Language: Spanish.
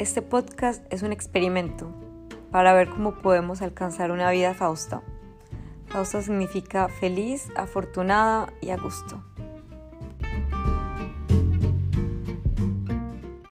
Este podcast es un experimento para ver cómo podemos alcanzar una vida fausta. Fausta significa feliz, afortunada y a gusto.